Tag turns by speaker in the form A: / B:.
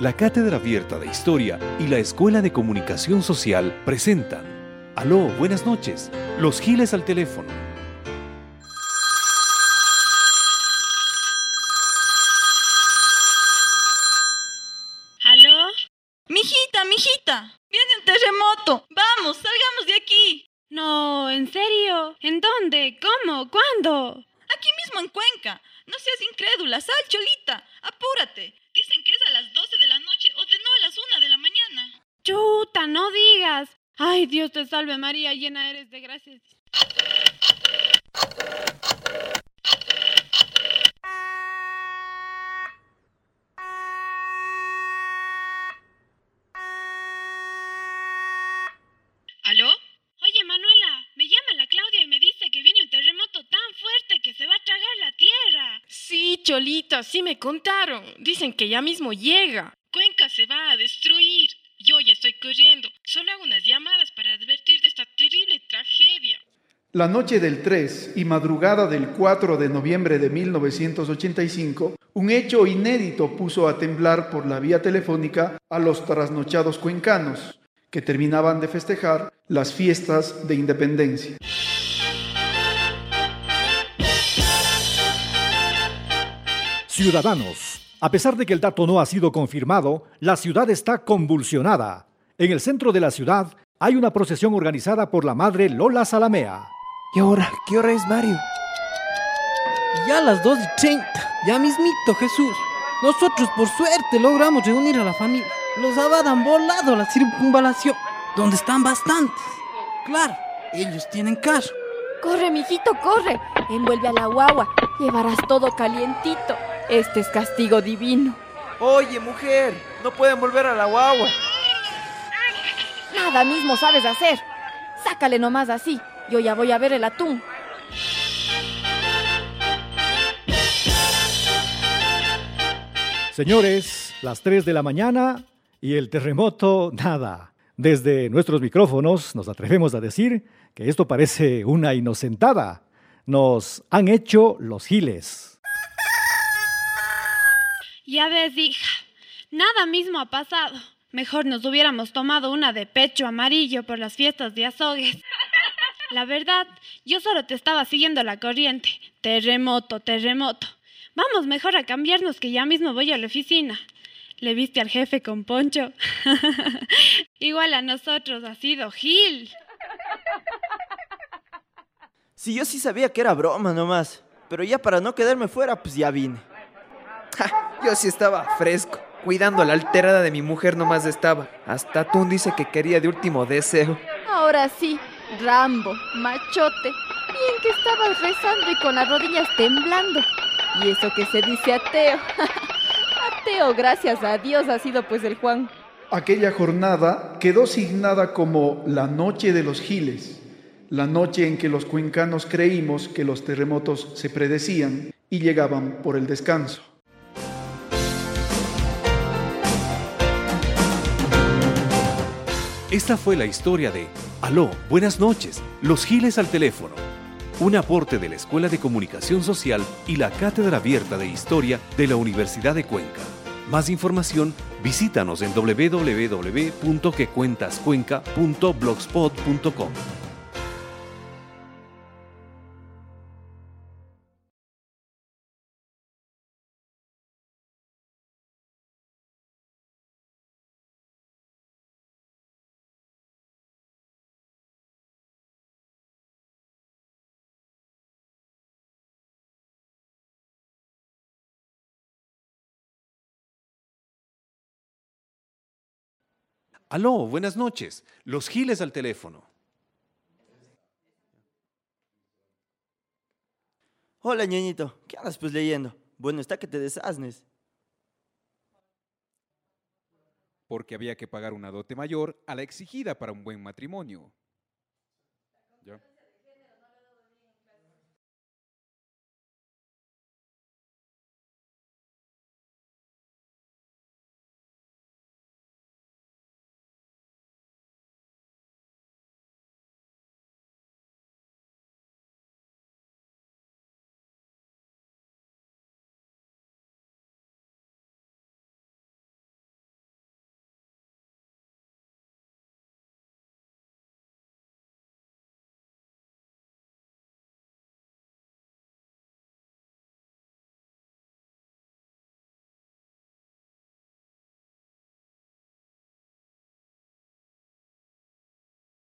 A: la Cátedra Abierta de Historia y la Escuela de Comunicación Social presentan Aló, buenas noches, Los Giles al teléfono.
B: ¿Aló? Mijita, mijita, viene un terremoto. Vamos, salgamos de aquí.
C: No, ¿en serio? ¿En dónde? ¿Cómo? ¿Cuándo?
B: Aquí mismo en Cuenca. No seas incrédula, sal, Cholita. Apúrate. Dicen que es a las 12 de la noche o de no a las 1 de la mañana.
C: Chuta, no digas. Ay, Dios te salve María, llena eres de gracias.
B: ¿Aló?
C: Oye, Manuela, me llama la Claudia y me dice que viene un terremoto tan fuerte que se va a tragar la tierra.
D: Sí, Cholita, sí me contaron. Dicen que ya mismo llega. Cuenca se va a destruir. Yo ya estoy corriendo. Solo hago unas llamadas para advertir de esta terrible tragedia.
E: La noche del 3 y madrugada del 4 de noviembre de 1985, un hecho inédito puso a temblar por la vía telefónica a los trasnochados cuencanos, que terminaban de festejar las fiestas de independencia.
F: Ciudadanos, a pesar de que el dato no ha sido confirmado, la ciudad está convulsionada. En el centro de la ciudad hay una procesión organizada por la madre Lola Salamea.
G: ¿Y ahora? ¿Qué hora es, Mario? Ya a las 2 y 30. Ya mismito, Jesús. Nosotros, por suerte, logramos reunir a la familia. Los abad han volado a la circunvalación, donde están bastantes. Claro, ellos tienen carro.
H: Corre, mijito, corre. Envuelve a la guagua. Llevarás todo calientito. Este es castigo divino.
G: Oye, mujer, no pueden volver a la guagua.
H: Nada mismo sabes hacer. Sácale nomás así. Yo ya voy a ver el atún.
F: Señores, las 3 de la mañana y el terremoto, nada. Desde nuestros micrófonos nos atrevemos a decir que esto parece una inocentada. Nos han hecho los giles.
C: Ya ves, hija, nada mismo ha pasado. Mejor nos hubiéramos tomado una de pecho amarillo por las fiestas de azogues. La verdad, yo solo te estaba siguiendo la corriente. Terremoto, terremoto. Vamos mejor a cambiarnos que ya mismo voy a la oficina. ¿Le viste al jefe con poncho? Igual a nosotros ha sido Gil.
G: Sí, yo sí sabía que era broma nomás. Pero ya para no quedarme fuera, pues ya vine.
I: Yo sí estaba fresco. Cuidando a la alterada de mi mujer nomás estaba. Hasta Tun dice que quería de último deseo.
H: Ahora sí, Rambo, machote. Bien que estabas rezando y con las rodillas temblando. Y eso que se dice ateo. ateo, gracias a Dios, ha sido pues el Juan.
E: Aquella jornada quedó signada como la Noche de los Giles, la noche en que los cuencanos creímos que los terremotos se predecían y llegaban por el descanso.
A: Esta fue la historia de Aló, buenas noches, Los Giles al teléfono. Un aporte de la Escuela de Comunicación Social y la Cátedra Abierta de Historia de la Universidad de Cuenca. Más información, visítanos en www.quecuentascuenca.blogspot.com. Aló, buenas noches, Los Giles al teléfono.
G: Hola, ñañito. ¿Qué andas pues leyendo? Bueno, está que te desasnes.
J: porque había que pagar una dote mayor a la exigida para un buen matrimonio.